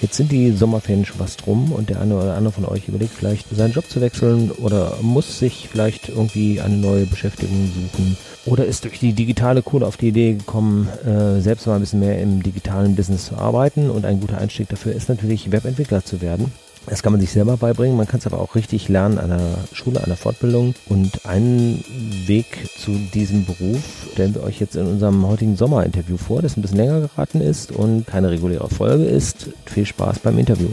Jetzt sind die Sommerferien schon fast rum und der eine oder andere von euch überlegt vielleicht seinen Job zu wechseln oder muss sich vielleicht irgendwie eine neue Beschäftigung suchen oder ist durch die digitale Kohle auf die Idee gekommen, äh, selbst mal ein bisschen mehr im digitalen Business zu arbeiten und ein guter Einstieg dafür ist natürlich Webentwickler zu werden. Das kann man sich selber beibringen, man kann es aber auch richtig lernen an der Schule, an der Fortbildung. Und einen Weg zu diesem Beruf stellen wir euch jetzt in unserem heutigen Sommerinterview vor, das ein bisschen länger geraten ist und keine reguläre Folge ist. Viel Spaß beim Interview.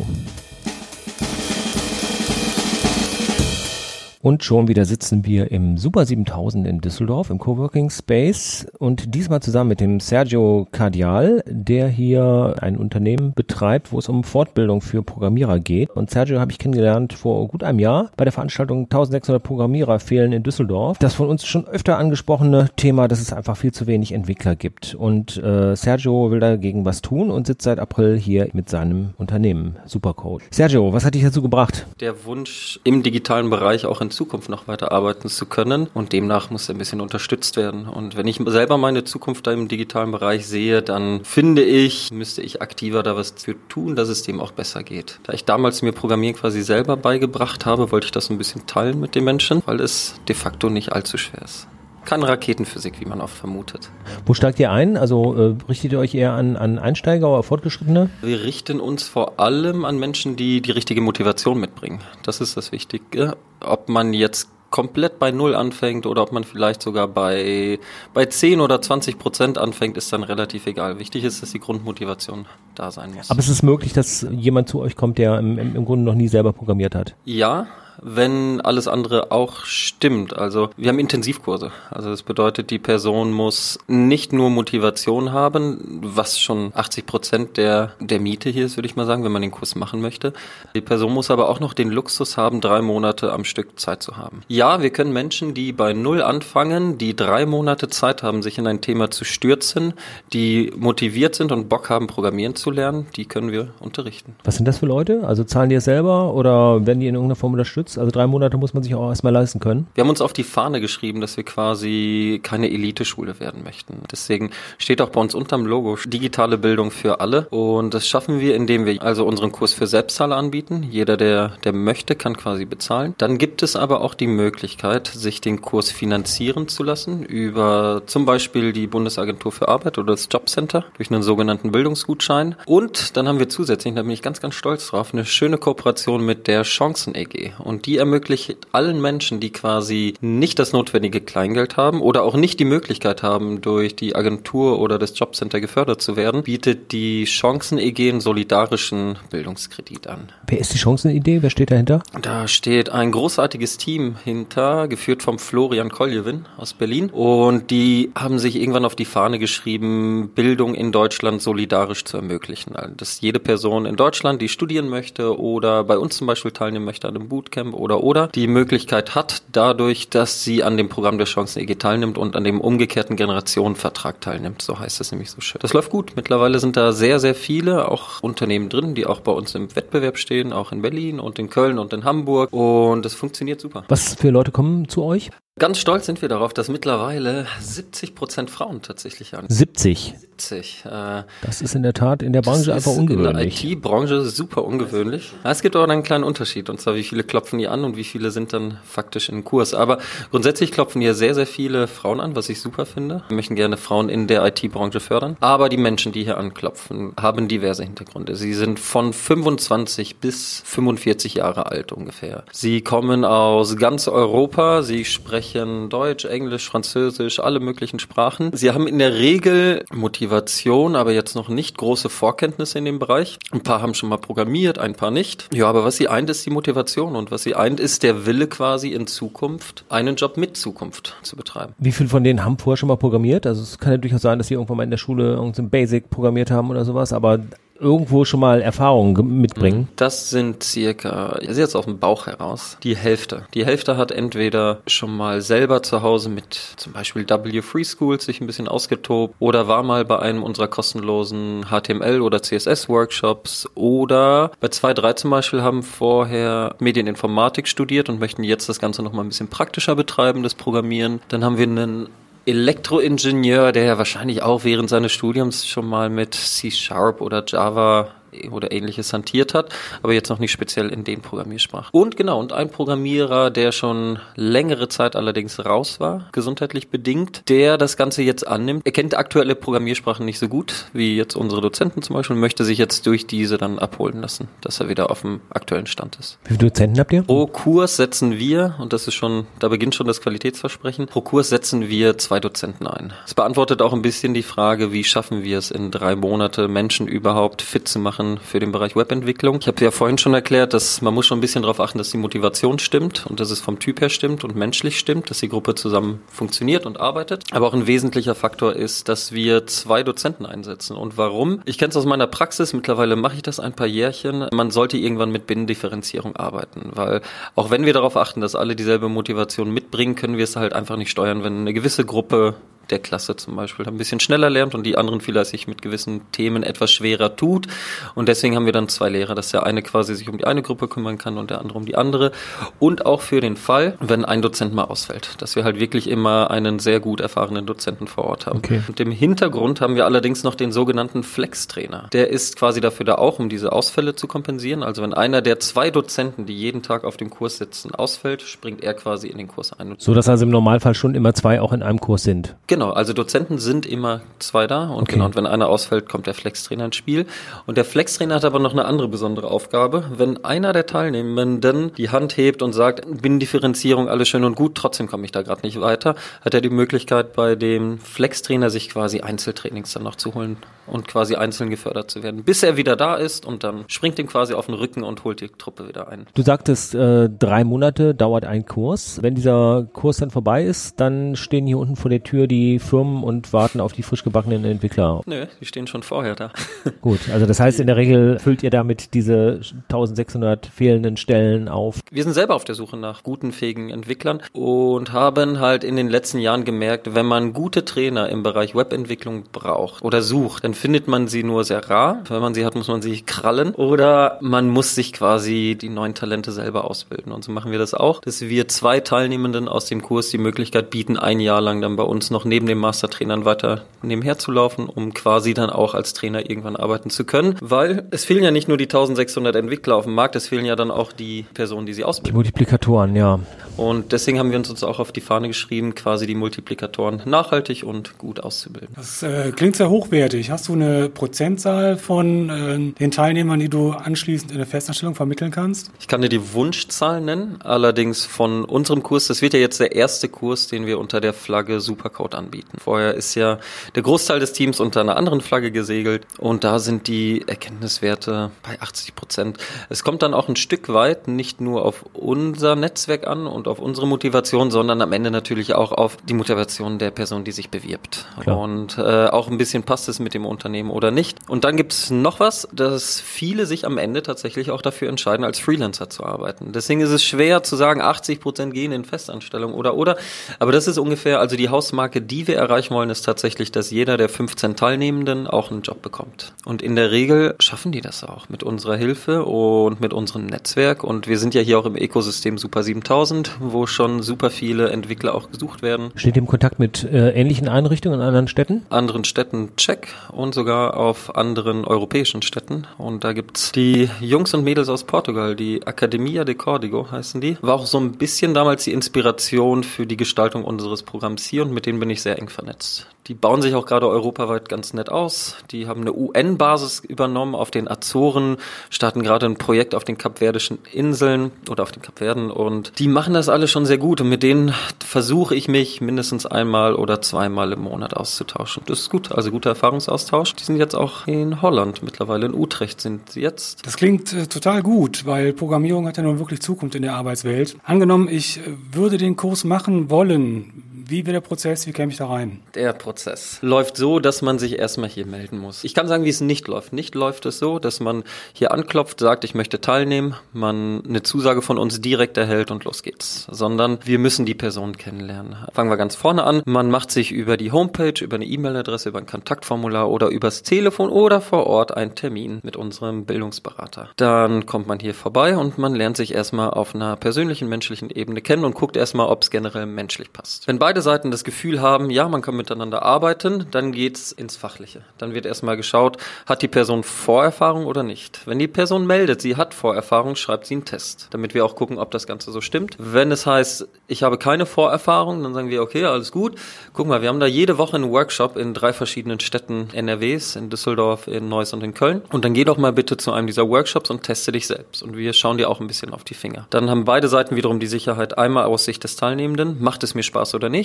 Und schon wieder sitzen wir im Super 7000 in Düsseldorf im Coworking Space und diesmal zusammen mit dem Sergio Cardial, der hier ein Unternehmen betreibt, wo es um Fortbildung für Programmierer geht. Und Sergio habe ich kennengelernt vor gut einem Jahr bei der Veranstaltung 1600 Programmierer fehlen in Düsseldorf. Das von uns schon öfter angesprochene Thema, dass es einfach viel zu wenig Entwickler gibt. Und äh, Sergio will dagegen was tun und sitzt seit April hier mit seinem Unternehmen Supercode. Sergio, was hat dich dazu gebracht? Der Wunsch im digitalen Bereich auch in Zukunft noch weiter arbeiten zu können. Und demnach muss er ein bisschen unterstützt werden. Und wenn ich selber meine Zukunft da im digitalen Bereich sehe, dann finde ich, müsste ich aktiver da was für tun, dass es dem auch besser geht. Da ich damals mir Programmieren quasi selber beigebracht habe, wollte ich das ein bisschen teilen mit den Menschen, weil es de facto nicht allzu schwer ist keine Raketenphysik, wie man oft vermutet. Wo steigt ihr ein? Also äh, richtet ihr euch eher an, an Einsteiger oder Fortgeschrittene? Wir richten uns vor allem an Menschen, die die richtige Motivation mitbringen. Das ist das Wichtige ob man jetzt komplett bei Null anfängt oder ob man vielleicht sogar bei, bei 10 oder 20 Prozent anfängt, ist dann relativ egal. Wichtig ist, dass die Grundmotivation da sein muss. Aber es ist möglich, dass jemand zu euch kommt, der im, im Grunde noch nie selber programmiert hat? Ja, wenn alles andere auch stimmt. Also wir haben Intensivkurse. Also das bedeutet, die Person muss nicht nur Motivation haben, was schon 80 Prozent der, der Miete hier ist, würde ich mal sagen, wenn man den Kurs machen möchte. Die Person muss aber auch noch den Luxus haben, drei Monate am Stück Zeit zu haben. Ja, wir können Menschen, die bei Null anfangen, die drei Monate Zeit haben, sich in ein Thema zu stürzen, die motiviert sind und Bock haben, programmieren zu lernen, die können wir unterrichten. Was sind das für Leute? Also zahlen die es selber oder werden die in irgendeiner Form unterstützt? Unterstützt. Also drei Monate muss man sich auch erstmal leisten können. Wir haben uns auf die Fahne geschrieben, dass wir quasi keine Eliteschule werden möchten. Deswegen steht auch bei uns unterm Logo digitale Bildung für alle. Und das schaffen wir, indem wir also unseren Kurs für Selbstzahler anbieten. Jeder, der, der möchte, kann quasi bezahlen. Dann gibt es aber auch die Möglichkeit, sich den Kurs finanzieren zu lassen über zum Beispiel die Bundesagentur für Arbeit oder das Jobcenter durch einen sogenannten Bildungsgutschein. Und dann haben wir zusätzlich, da bin ich ganz, ganz stolz drauf, eine schöne Kooperation mit der Chancen EG. Und die ermöglicht allen Menschen, die quasi nicht das notwendige Kleingeld haben oder auch nicht die Möglichkeit haben, durch die Agentur oder das Jobcenter gefördert zu werden, bietet die Chancen-EG einen solidarischen Bildungskredit an. Wer ist die Chancen-Idee? Wer steht dahinter? Da steht ein großartiges Team hinter, geführt vom Florian Koljewin aus Berlin. Und die haben sich irgendwann auf die Fahne geschrieben, Bildung in Deutschland solidarisch zu ermöglichen. Also, dass jede Person in Deutschland, die studieren möchte oder bei uns zum Beispiel teilnehmen möchte an einem Bootcamp, oder oder die Möglichkeit hat, dadurch, dass sie an dem Programm der Chancen EG teilnimmt und an dem umgekehrten Generationenvertrag teilnimmt. So heißt es nämlich so schön. Das läuft gut. Mittlerweile sind da sehr, sehr viele auch Unternehmen drin, die auch bei uns im Wettbewerb stehen, auch in Berlin und in Köln und in Hamburg. Und das funktioniert super. Was für Leute kommen zu euch? Ganz stolz sind wir darauf, dass mittlerweile 70 Prozent Frauen tatsächlich an. 70? 70. Äh, das ist in der Tat in der Branche einfach ungewöhnlich. In der IT-Branche super ungewöhnlich. Es gibt auch einen kleinen Unterschied, und zwar wie viele klopfen hier an und wie viele sind dann faktisch in Kurs. Aber grundsätzlich klopfen hier sehr, sehr viele Frauen an, was ich super finde. Wir möchten gerne Frauen in der IT-Branche fördern. Aber die Menschen, die hier anklopfen, haben diverse Hintergründe. Sie sind von 25 bis 45 Jahre alt ungefähr. Sie kommen aus ganz Europa, sie sprechen sprechen Deutsch, Englisch, Französisch, alle möglichen Sprachen. Sie haben in der Regel Motivation, aber jetzt noch nicht große Vorkenntnisse in dem Bereich. Ein paar haben schon mal programmiert, ein paar nicht. Ja, aber was sie eint, ist die Motivation und was sie eint, ist der Wille quasi in Zukunft, einen Job mit Zukunft zu betreiben. Wie viele von denen haben vorher schon mal programmiert? Also es kann ja durchaus sein, dass sie irgendwann mal in der Schule irgendein Basic programmiert haben oder sowas, aber irgendwo schon mal Erfahrungen mitbringen? Das sind circa, also jetzt aus dem Bauch heraus, die Hälfte. Die Hälfte hat entweder schon mal selber zu Hause mit zum Beispiel W Free Schools sich ein bisschen ausgetobt oder war mal bei einem unserer kostenlosen HTML oder CSS Workshops oder bei zwei, drei zum Beispiel haben vorher Medieninformatik studiert und möchten jetzt das Ganze noch mal ein bisschen praktischer betreiben, das Programmieren. Dann haben wir einen Elektroingenieur, der ja wahrscheinlich auch während seines Studiums schon mal mit C-Sharp oder Java oder ähnliches hantiert hat, aber jetzt noch nicht speziell in den Programmiersprachen. Und genau, und ein Programmierer, der schon längere Zeit allerdings raus war, gesundheitlich bedingt, der das Ganze jetzt annimmt. Er kennt aktuelle Programmiersprachen nicht so gut, wie jetzt unsere Dozenten zum Beispiel, und möchte sich jetzt durch diese dann abholen lassen, dass er wieder auf dem aktuellen Stand ist. Wie viele Dozenten habt ihr? Pro Kurs setzen wir, und das ist schon, da beginnt schon das Qualitätsversprechen, pro Kurs setzen wir zwei Dozenten ein. Es beantwortet auch ein bisschen die Frage, wie schaffen wir es in drei Monate Menschen überhaupt fit zu machen für den Bereich Webentwicklung. Ich habe ja vorhin schon erklärt, dass man muss schon ein bisschen darauf achten, dass die Motivation stimmt und dass es vom Typ her stimmt und menschlich stimmt, dass die Gruppe zusammen funktioniert und arbeitet. Aber auch ein wesentlicher Faktor ist, dass wir zwei Dozenten einsetzen. Und warum? Ich kenne es aus meiner Praxis, mittlerweile mache ich das ein paar Jährchen. Man sollte irgendwann mit Binnendifferenzierung arbeiten, weil auch wenn wir darauf achten, dass alle dieselbe Motivation mitbringen, können wir es halt einfach nicht steuern, wenn eine gewisse Gruppe der Klasse zum Beispiel ein bisschen schneller lernt und die anderen vielleicht sich mit gewissen Themen etwas schwerer tut. Und deswegen haben wir dann zwei Lehrer, dass der eine quasi sich um die eine Gruppe kümmern kann und der andere um die andere. Und auch für den Fall, wenn ein Dozent mal ausfällt, dass wir halt wirklich immer einen sehr gut erfahrenen Dozenten vor Ort haben. Okay. Und im Hintergrund haben wir allerdings noch den sogenannten Flex-Trainer. Der ist quasi dafür da auch, um diese Ausfälle zu kompensieren. Also wenn einer der zwei Dozenten, die jeden Tag auf dem Kurs sitzen, ausfällt, springt er quasi in den Kurs ein. So dass also im Normalfall schon immer zwei auch in einem Kurs sind. Genau, also Dozenten sind immer zwei da und okay. genau, und wenn einer ausfällt, kommt der Flex-Trainer ins Spiel. Und der Flex-Trainer hat aber noch eine andere besondere Aufgabe. Wenn einer der Teilnehmenden die Hand hebt und sagt, Binnendifferenzierung, alles schön und gut, trotzdem komme ich da gerade nicht weiter, hat er die Möglichkeit, bei dem Flex-Trainer sich quasi Einzeltrainings dann noch zu holen und quasi einzeln gefördert zu werden, bis er wieder da ist und dann springt ihm quasi auf den Rücken und holt die Truppe wieder ein. Du sagtest, äh, drei Monate dauert ein Kurs. Wenn dieser Kurs dann vorbei ist, dann stehen hier unten vor der Tür die Firmen und warten auf die frisch gebackenen Entwickler. Nö, die stehen schon vorher da. Gut, also das heißt, in der Regel füllt ihr damit diese 1600 fehlenden Stellen auf. Wir sind selber auf der Suche nach guten, fähigen Entwicklern und haben halt in den letzten Jahren gemerkt, wenn man gute Trainer im Bereich Webentwicklung braucht oder sucht, dann findet man sie nur sehr rar. Wenn man sie hat, muss man sie krallen oder man muss sich quasi die neuen Talente selber ausbilden. Und so machen wir das auch, dass wir zwei Teilnehmenden aus dem Kurs die Möglichkeit bieten, ein Jahr lang dann bei uns noch neben den Mastertrainern weiter nebenher zu laufen, um quasi dann auch als Trainer irgendwann arbeiten zu können. Weil es fehlen ja nicht nur die 1600 Entwickler auf dem Markt, es fehlen ja dann auch die Personen, die sie ausbilden. Die Multiplikatoren, ja. Und deswegen haben wir uns auch auf die Fahne geschrieben, quasi die Multiplikatoren nachhaltig und gut auszubilden. Das äh, klingt sehr hochwertig. Hast du eine Prozentzahl von äh, den Teilnehmern, die du anschließend in der Festanstellung vermitteln kannst? Ich kann dir die Wunschzahl nennen, allerdings von unserem Kurs, das wird ja jetzt der erste Kurs, den wir unter der Flagge Supercode anbieten. Vorher ist ja der Großteil des Teams unter einer anderen Flagge gesegelt und da sind die Erkenntniswerte bei 80 Prozent. Es kommt dann auch ein Stück weit nicht nur auf unser Netzwerk an und auf unsere Motivation, sondern am Ende natürlich auch auf die Motivation der Person, die sich bewirbt. Klar. Und äh, auch ein bisschen passt es mit dem Unternehmen oder nicht. Und dann gibt es noch was, dass viele sich am Ende tatsächlich auch dafür entscheiden, als Freelancer zu arbeiten. Deswegen ist es schwer zu sagen, 80 Prozent gehen in Festanstellung oder oder. Aber das ist ungefähr, also die Hausmarke, die wir erreichen wollen, ist tatsächlich, dass jeder der 15 Teilnehmenden auch einen Job bekommt. Und in der Regel schaffen die das auch mit unserer Hilfe und mit unserem Netzwerk. Und wir sind ja hier auch im Ökosystem Super 7000, wo schon super viele Entwickler auch gesucht werden. Steht im Kontakt mit äh, ähnlichen Einrichtungen in anderen Städten? Anderen Städten check und sogar auf anderen europäischen Städten. Und da gibt's die Jungs und Mädels aus Portugal, die Academia de Código heißen die. War auch so ein bisschen damals die Inspiration für die Gestaltung unseres Programms hier und mit denen bin ich sehr eng vernetzt. Die bauen sich auch gerade europaweit ganz nett aus. Die haben eine UN-Basis übernommen auf den Azoren, starten gerade ein Projekt auf den Kapverdischen Inseln oder auf den Kapverden und die machen das alle schon sehr gut und mit denen versuche ich mich mindestens einmal oder zweimal im Monat auszutauschen. Das ist gut, also guter Erfahrungsaustausch. Die sind jetzt auch in Holland mittlerweile, in Utrecht sind sie jetzt. Das klingt äh, total gut, weil Programmierung hat ja nun wirklich Zukunft in der Arbeitswelt. Angenommen, ich äh, würde den Kurs machen wollen, wie wird der Prozess? Wie käme ich da rein? Der Prozess läuft so, dass man sich erstmal hier melden muss. Ich kann sagen, wie es nicht läuft. Nicht läuft es so, dass man hier anklopft, sagt, ich möchte teilnehmen, man eine Zusage von uns direkt erhält und los geht's. Sondern wir müssen die Person kennenlernen. Fangen wir ganz vorne an. Man macht sich über die Homepage, über eine E-Mail-Adresse, über ein Kontaktformular oder übers Telefon oder vor Ort einen Termin mit unserem Bildungsberater. Dann kommt man hier vorbei und man lernt sich erstmal auf einer persönlichen, menschlichen Ebene kennen und guckt erstmal, ob es generell menschlich passt. Wenn beide beide Seiten das Gefühl haben, ja, man kann miteinander arbeiten, dann geht's ins Fachliche. Dann wird erstmal geschaut, hat die Person Vorerfahrung oder nicht. Wenn die Person meldet, sie hat Vorerfahrung, schreibt sie einen Test, damit wir auch gucken, ob das Ganze so stimmt. Wenn es heißt, ich habe keine Vorerfahrung, dann sagen wir, okay, alles gut. Guck mal, wir haben da jede Woche einen Workshop in drei verschiedenen Städten NRWs, in Düsseldorf, in Neuss und in Köln. Und dann geh doch mal bitte zu einem dieser Workshops und teste dich selbst. Und wir schauen dir auch ein bisschen auf die Finger. Dann haben beide Seiten wiederum die Sicherheit, einmal aus Sicht des Teilnehmenden, macht es mir Spaß oder nicht?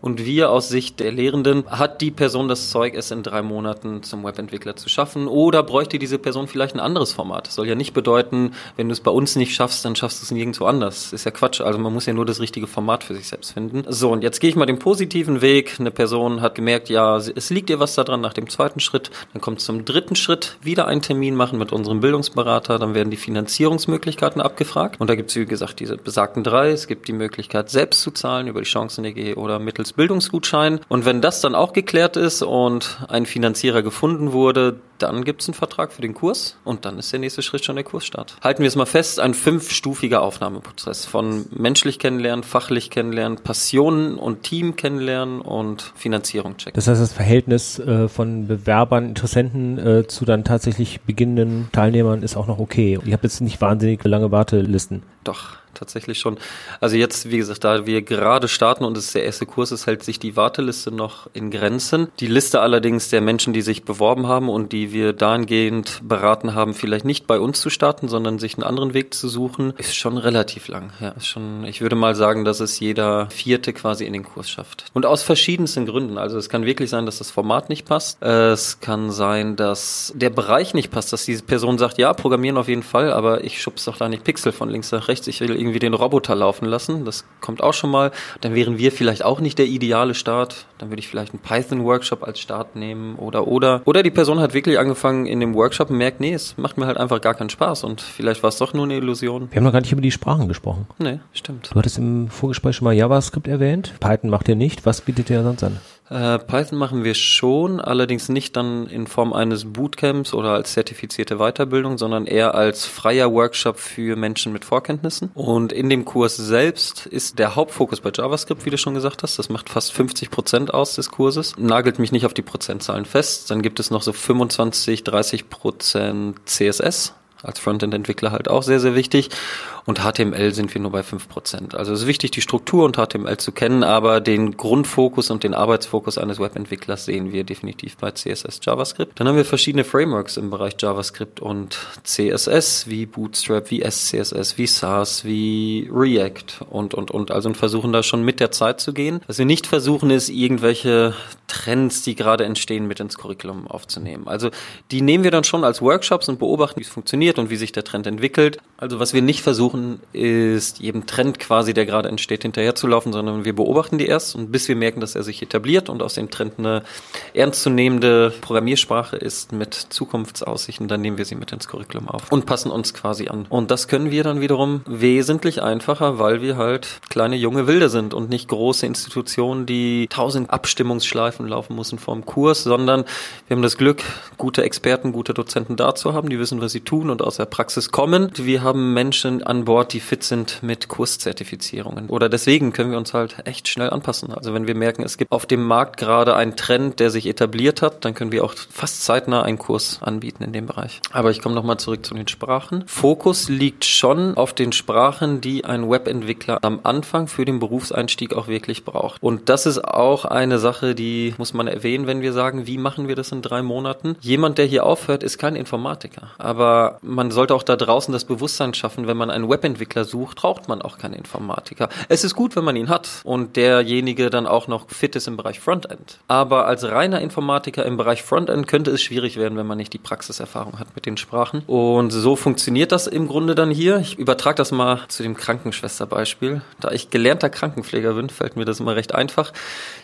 Und wir aus Sicht der Lehrenden, hat die Person das Zeug, es in drei Monaten zum Webentwickler zu schaffen? Oder bräuchte diese Person vielleicht ein anderes Format? Das soll ja nicht bedeuten, wenn du es bei uns nicht schaffst, dann schaffst du es nirgendwo anders. Ist ja Quatsch. Also man muss ja nur das richtige Format für sich selbst finden. So, und jetzt gehe ich mal den positiven Weg. Eine Person hat gemerkt, ja, es liegt ihr was daran nach dem zweiten Schritt. Dann kommt zum dritten Schritt wieder einen Termin machen mit unserem Bildungsberater. Dann werden die Finanzierungsmöglichkeiten abgefragt. Und da gibt es, wie gesagt, diese besagten drei. Es gibt die Möglichkeit, selbst zu zahlen über die Oder mittels Bildungsgutschein. Und wenn das dann auch geklärt ist und ein Finanzierer gefunden wurde, dann gibt es einen Vertrag für den Kurs und dann ist der nächste Schritt schon der Kursstart. Halten wir es mal fest, ein fünfstufiger Aufnahmeprozess von menschlich kennenlernen, fachlich kennenlernen, Passionen und Team kennenlernen und Finanzierung checken. Das heißt, das Verhältnis äh, von Bewerbern, Interessenten äh, zu dann tatsächlich beginnenden Teilnehmern ist auch noch okay. Ihr habt jetzt nicht wahnsinnig lange Wartelisten. Doch, tatsächlich schon. Also jetzt, wie gesagt, da wir gerade starten und es ist der erste Kurs ist, hält sich die Warteliste noch in Grenzen. Die Liste allerdings der Menschen, die sich beworben haben und die wir dahingehend beraten haben, vielleicht nicht bei uns zu starten, sondern sich einen anderen Weg zu suchen, ist schon relativ lang. Ja, ist schon, ich würde mal sagen, dass es jeder Vierte quasi in den Kurs schafft. Und aus verschiedensten Gründen. Also es kann wirklich sein, dass das Format nicht passt. Es kann sein, dass der Bereich nicht passt, dass diese Person sagt, ja, programmieren auf jeden Fall, aber ich schub's doch da nicht Pixel von links nach rechts. Ich will irgendwie den Roboter laufen lassen. Das kommt auch schon mal. Dann wären wir vielleicht auch nicht der ideale Start. Dann würde ich vielleicht einen Python-Workshop als Start nehmen oder oder. Oder die Person hat wirklich angefangen in dem Workshop und merkt, nee, es macht mir halt einfach gar keinen Spaß und vielleicht war es doch nur eine Illusion. Wir haben noch gar nicht über die Sprachen gesprochen. Nee, stimmt. Du hattest im Vorgespräch schon mal JavaScript erwähnt. Python macht ihr nicht. Was bietet ihr sonst an? Äh, Python machen wir schon, allerdings nicht dann in Form eines Bootcamps oder als zertifizierte Weiterbildung, sondern eher als freier Workshop für Menschen mit Vorkenntnissen. Und in dem Kurs selbst ist der Hauptfokus bei JavaScript, wie du schon gesagt hast. Das macht fast 50 Prozent aus des Kurses. Nagelt mich nicht auf die Prozentzahlen fest. Dann gibt es noch so 25, 30 Prozent CSS als Frontend-Entwickler halt auch sehr, sehr wichtig. Und HTML sind wir nur bei 5%. Also es ist wichtig, die Struktur und HTML zu kennen, aber den Grundfokus und den Arbeitsfokus eines Webentwicklers sehen wir definitiv bei CSS JavaScript. Dann haben wir verschiedene Frameworks im Bereich JavaScript und CSS, wie Bootstrap, wie SCSS, wie Sass, wie React und, und, und. Also und versuchen da schon mit der Zeit zu gehen. Was wir nicht versuchen, ist irgendwelche Trends, die gerade entstehen, mit ins Curriculum aufzunehmen. Also die nehmen wir dann schon als Workshops und beobachten, wie es funktioniert und wie sich der Trend entwickelt. Also was wir nicht versuchen, ist jedem Trend quasi, der gerade entsteht, hinterherzulaufen, sondern wir beobachten die erst und bis wir merken, dass er sich etabliert und aus dem Trend eine ernstzunehmende Programmiersprache ist mit Zukunftsaussichten, dann nehmen wir sie mit ins Curriculum auf und passen uns quasi an. Und das können wir dann wiederum wesentlich einfacher, weil wir halt kleine junge Wilde sind und nicht große Institutionen, die tausend Abstimmungsschleifen laufen müssen vorm Kurs, sondern wir haben das Glück, gute Experten, gute Dozenten da zu haben, die wissen, was sie tun und aus der Praxis kommen. Wir haben Menschen an Bord, die fit sind mit Kurszertifizierungen. Oder deswegen können wir uns halt echt schnell anpassen. Also wenn wir merken, es gibt auf dem Markt gerade einen Trend, der sich etabliert hat, dann können wir auch fast zeitnah einen Kurs anbieten in dem Bereich. Aber ich komme nochmal zurück zu den Sprachen. Fokus liegt schon auf den Sprachen, die ein Webentwickler am Anfang für den Berufseinstieg auch wirklich braucht. Und das ist auch eine Sache, die muss man erwähnen, wenn wir sagen, wie machen wir das in drei Monaten? Jemand, der hier aufhört, ist kein Informatiker. Aber man sollte auch da draußen das Bewusstsein schaffen, wenn man einen Webentwickler sucht, braucht man auch keinen Informatiker. Es ist gut, wenn man ihn hat und derjenige dann auch noch fit ist im Bereich Frontend. Aber als reiner Informatiker im Bereich Frontend könnte es schwierig werden, wenn man nicht die Praxiserfahrung hat mit den Sprachen. Und so funktioniert das im Grunde dann hier. Ich übertrage das mal zu dem Krankenschwesterbeispiel. Da ich gelernter Krankenpfleger bin, fällt mir das immer recht einfach.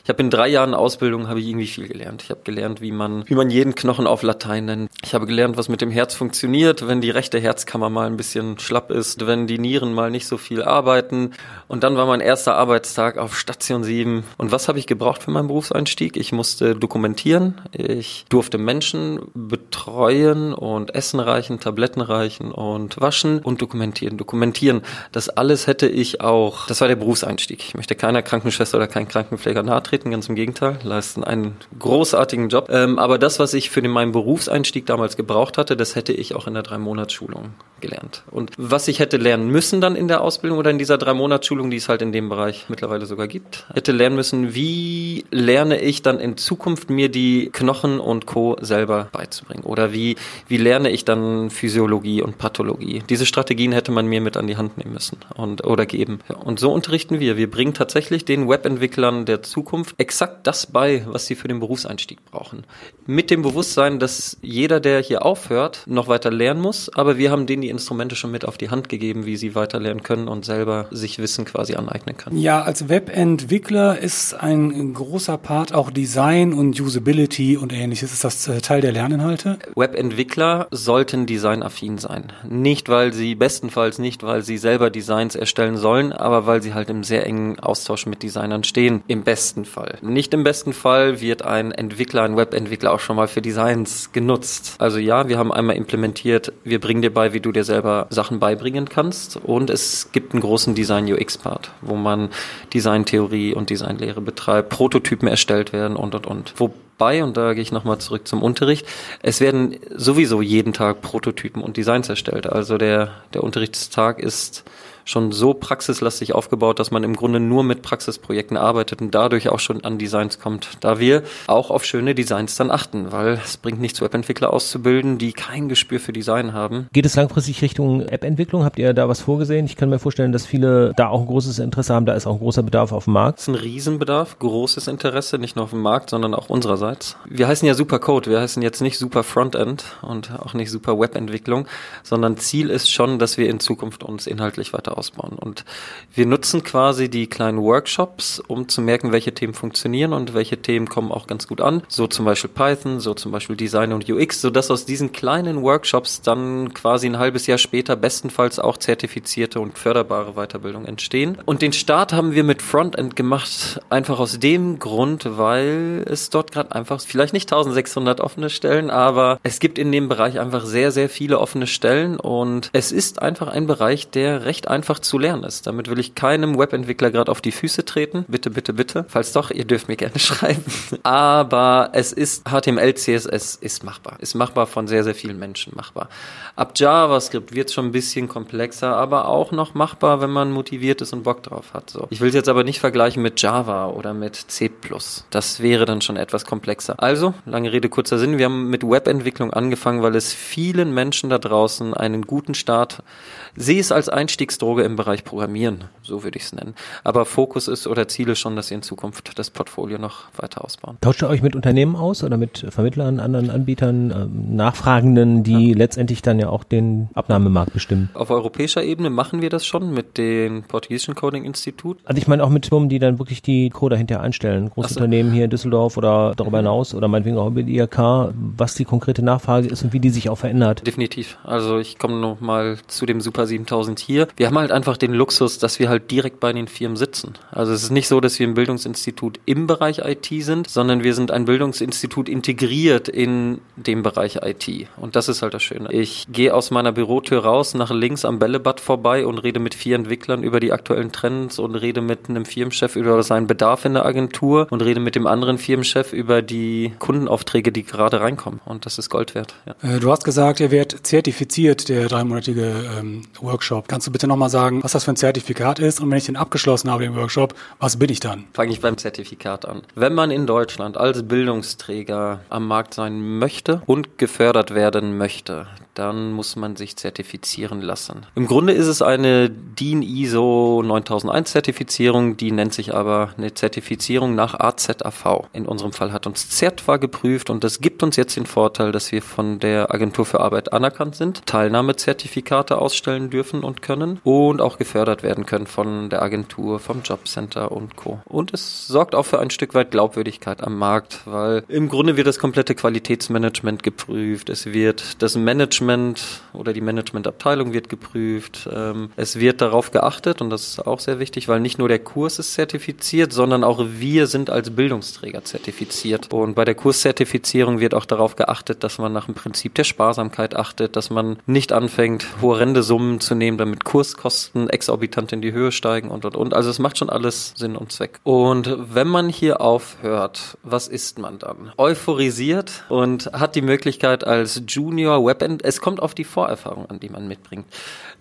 Ich habe in drei Jahren Ausbildung habe ich irgendwie viel gelernt. Ich habe gelernt, wie man, wie man jeden Knochen auf Latein nennt. Ich habe gelernt, was mit dem Herz funktioniert, wenn wenn die rechte Herzkammer mal ein bisschen schlapp ist, wenn die Nieren mal nicht so viel arbeiten. Und dann war mein erster Arbeitstag auf Station 7. Und was habe ich gebraucht für meinen Berufseinstieg? Ich musste dokumentieren. Ich durfte Menschen betreuen und Essen reichen, Tabletten reichen und waschen und dokumentieren. Dokumentieren. Das alles hätte ich auch, das war der Berufseinstieg. Ich möchte keiner Krankenschwester oder kein Krankenpfleger nahtreten, ganz im Gegenteil, leisten einen großartigen Job. Ähm, aber das, was ich für den, meinen Berufseinstieg damals gebraucht hatte, das hätte ich auch in der Drei-Monats-Schulung gelernt. Und was ich hätte lernen müssen dann in der Ausbildung oder in dieser Drei-Monats-Schulung, die es halt in dem Bereich mittlerweile sogar gibt, hätte lernen müssen, wie lerne ich dann in Zukunft mir die Knochen und Co. selber beizubringen? Oder wie, wie lerne ich dann Physiologie und Pathologie? Diese Strategien hätte man mir mit an die Hand nehmen müssen und, oder geben. Und so unterrichten wir. Wir bringen tatsächlich den Webentwicklern der Zukunft exakt das bei, was sie für den Berufseinstieg brauchen. Mit dem Bewusstsein, dass jeder, der hier aufhört, noch weiter lernen muss, aber wir haben denen die Instrumente schon mit auf die Hand gegeben, wie sie weiter lernen können und selber sich Wissen quasi aneignen können. Ja, als Webentwickler ist ein großer Part auch Design und Usability und ähnliches. Ist das äh, Teil der Lerninhalte? Webentwickler sollten designaffin sein. Nicht, weil sie bestenfalls nicht, weil sie selber Designs erstellen sollen, aber weil sie halt im sehr engen Austausch mit Designern stehen. Im besten Fall. Nicht im besten Fall wird ein Entwickler, ein Webentwickler auch schon mal für Designs genutzt. Also ja, wir haben einmal implementiert, wir bringen dir bei, wie du dir selber Sachen beibringen kannst und es gibt einen großen Design-UX-Part, wo man Designtheorie und Designlehre betreibt, Prototypen erstellt werden und und und. Wobei, und da gehe ich nochmal zurück zum Unterricht, es werden sowieso jeden Tag Prototypen und Designs erstellt. Also der, der Unterrichtstag ist schon so praxislastig aufgebaut, dass man im Grunde nur mit Praxisprojekten arbeitet und dadurch auch schon an Designs kommt. Da wir auch auf schöne Designs dann achten, weil es bringt nichts, Webentwickler auszubilden, die kein Gespür für Design haben. Geht es langfristig Richtung App-Entwicklung? Habt ihr da was vorgesehen? Ich kann mir vorstellen, dass viele da auch ein großes Interesse haben. Da ist auch ein großer Bedarf auf dem Markt. Es ist ein Riesenbedarf, großes Interesse, nicht nur auf dem Markt, sondern auch unsererseits. Wir heißen ja Super Code, wir heißen jetzt nicht Super Frontend und auch nicht Super Webentwicklung, sondern Ziel ist schon, dass wir in Zukunft uns inhaltlich weiter ausbauen. Und wir nutzen quasi die kleinen Workshops, um zu merken, welche Themen funktionieren und welche Themen kommen auch ganz gut an. So zum Beispiel Python, so zum Beispiel Design und UX, sodass aus diesen kleinen Workshops dann quasi ein halbes Jahr später bestenfalls auch zertifizierte und förderbare Weiterbildung entstehen. Und den Start haben wir mit Frontend gemacht, einfach aus dem Grund, weil es dort gerade einfach vielleicht nicht 1600 offene Stellen, aber es gibt in dem Bereich einfach sehr, sehr viele offene Stellen und es ist einfach ein Bereich, der recht einfach einfach zu lernen ist. Damit will ich keinem Webentwickler gerade auf die Füße treten. Bitte, bitte, bitte. Falls doch, ihr dürft mir gerne schreiben. Aber es ist HTML, CSS ist machbar. Ist machbar von sehr, sehr vielen Menschen machbar. Ab JavaScript wird es schon ein bisschen komplexer, aber auch noch machbar, wenn man motiviert ist und Bock drauf hat. So. Ich will es jetzt aber nicht vergleichen mit Java oder mit C++. Das wäre dann schon etwas komplexer. Also, lange Rede, kurzer Sinn. Wir haben mit Webentwicklung angefangen, weil es vielen Menschen da draußen einen guten Start sehe es als Einstiegsdroge im Bereich Programmieren, so würde ich es nennen. Aber Fokus ist oder Ziel ist schon, dass ihr in Zukunft das Portfolio noch weiter ausbauen. Tauscht ihr euch mit Unternehmen aus oder mit Vermittlern, anderen Anbietern, äh, Nachfragenden, die ja. letztendlich dann ja auch den Abnahmemarkt bestimmen? Auf europäischer Ebene machen wir das schon mit dem portugiesischen Coding Institut. Also ich meine auch mit Firmen, die dann wirklich die Coder hinterher einstellen. Große so. Unternehmen hier in Düsseldorf oder darüber hinaus oder meinetwegen auch die IHK, was die konkrete Nachfrage ist und wie die sich auch verändert. Definitiv. Also ich komme noch mal zu dem Super 7000 hier. Wir haben halt einfach den Luxus, dass wir halt direkt bei den Firmen sitzen. Also es ist nicht so, dass wir ein Bildungsinstitut im Bereich IT sind, sondern wir sind ein Bildungsinstitut integriert in dem Bereich IT. Und das ist halt das Schöne. Ich gehe aus meiner Bürotür raus, nach links am Bällebad vorbei und rede mit vier Entwicklern über die aktuellen Trends und rede mit einem Firmenchef über seinen Bedarf in der Agentur und rede mit dem anderen Firmenchef über die Kundenaufträge, die gerade reinkommen. Und das ist Gold wert. Ja. Äh, du hast gesagt, ihr werdet zertifiziert, der dreimonatige ähm, Workshop. Kannst du bitte nochmal sagen, was das für ein Zertifikat ist und wenn ich den abgeschlossen habe, den Workshop, was bin ich dann? Fange ich beim Zertifikat an. Wenn man in Deutschland als Bildungsträger am Markt sein möchte und gefördert werden möchte, dann muss man sich zertifizieren lassen. Im Grunde ist es eine DIN ISO 9001 Zertifizierung, die nennt sich aber eine Zertifizierung nach AZAV. In unserem Fall hat uns CERTWA geprüft und das gibt uns jetzt den Vorteil, dass wir von der Agentur für Arbeit anerkannt sind, Teilnahmezertifikate ausstellen dürfen und können und auch gefördert werden können von der Agentur, vom Jobcenter und Co. Und es sorgt auch für ein Stück weit Glaubwürdigkeit am Markt, weil im Grunde wird das komplette Qualitätsmanagement geprüft. Es wird das Management oder die Managementabteilung wird geprüft. Ähm, es wird darauf geachtet und das ist auch sehr wichtig, weil nicht nur der Kurs ist zertifiziert, sondern auch wir sind als Bildungsträger zertifiziert. Und bei der Kurszertifizierung wird auch darauf geachtet, dass man nach dem Prinzip der Sparsamkeit achtet, dass man nicht anfängt, hohe Rendesummen zu nehmen, damit Kurskosten exorbitant in die Höhe steigen und und und. Also es macht schon alles Sinn und Zweck. Und wenn man hier aufhört, was ist man dann? Euphorisiert und hat die Möglichkeit als Junior Webend, es kommt auf die Vorerfahrung an, die man mitbringt.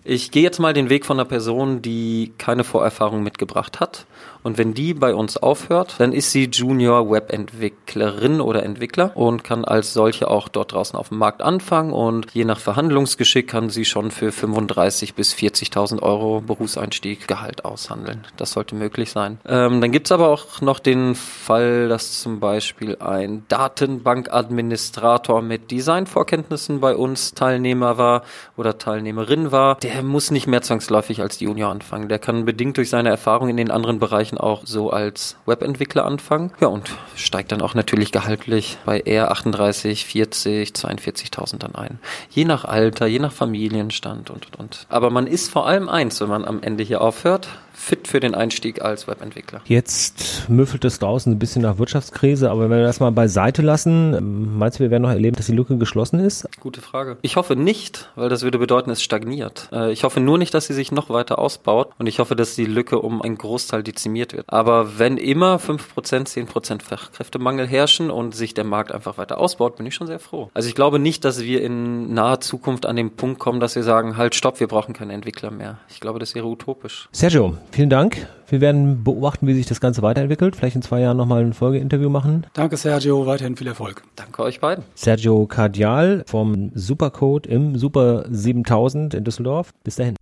Ich gehe jetzt mal den Weg von einer Person, die keine Vorerfahrung mitgebracht hat. Und wenn die bei uns aufhört, dann ist sie Junior Webentwicklerin oder Entwickler und kann als solche auch dort draußen auf dem Markt anfangen. Und je nach Verhandlungsgeschick kann sie schon für 35 bis 40.000 Euro Berufseinstieg Gehalt aushandeln. Das sollte möglich sein. Ähm, dann gibt's aber auch noch den Fall, dass zum Beispiel ein Datenbankadministrator mit Designvorkenntnissen bei uns Teilnehmer war oder Teilnehmerin war. Der muss nicht mehr zwangsläufig als Junior anfangen. Der kann bedingt durch seine Erfahrung in den anderen Bereichen auch so als Webentwickler anfangen. Ja, und steigt dann auch natürlich gehaltlich bei eher 38, 40, 42.000 dann ein. Je nach Alter, je nach Familienstand und, und, und. Aber man ist vor allem eins, wenn man am Ende hier aufhört, fit für den Einstieg als Webentwickler. Jetzt müffelt es draußen ein bisschen nach Wirtschaftskrise, aber wenn wir das mal beiseite lassen, meinst du, wir werden noch erleben, dass die Lücke geschlossen ist? Gute Frage. Ich hoffe nicht, weil das würde bedeuten, es stagniert. Äh, ich hoffe nur nicht, dass sie sich noch weiter ausbaut und ich hoffe, dass die Lücke um einen Großteil dezimiert wird. Aber wenn immer 5%, 10% Fachkräftemangel herrschen und sich der Markt einfach weiter ausbaut, bin ich schon sehr froh. Also ich glaube nicht, dass wir in naher Zukunft an den Punkt kommen, dass wir sagen, halt, stopp, wir brauchen keine Entwickler mehr. Ich glaube, das wäre utopisch. Sergio, vielen Dank. Wir werden beobachten, wie sich das Ganze weiterentwickelt. Vielleicht in zwei Jahren nochmal ein Folgeinterview machen. Danke, Sergio. Weiterhin viel Erfolg. Danke euch beiden. Sergio Cardial vom Supercode im Super 7000 in Düsseldorf. Bis dahin.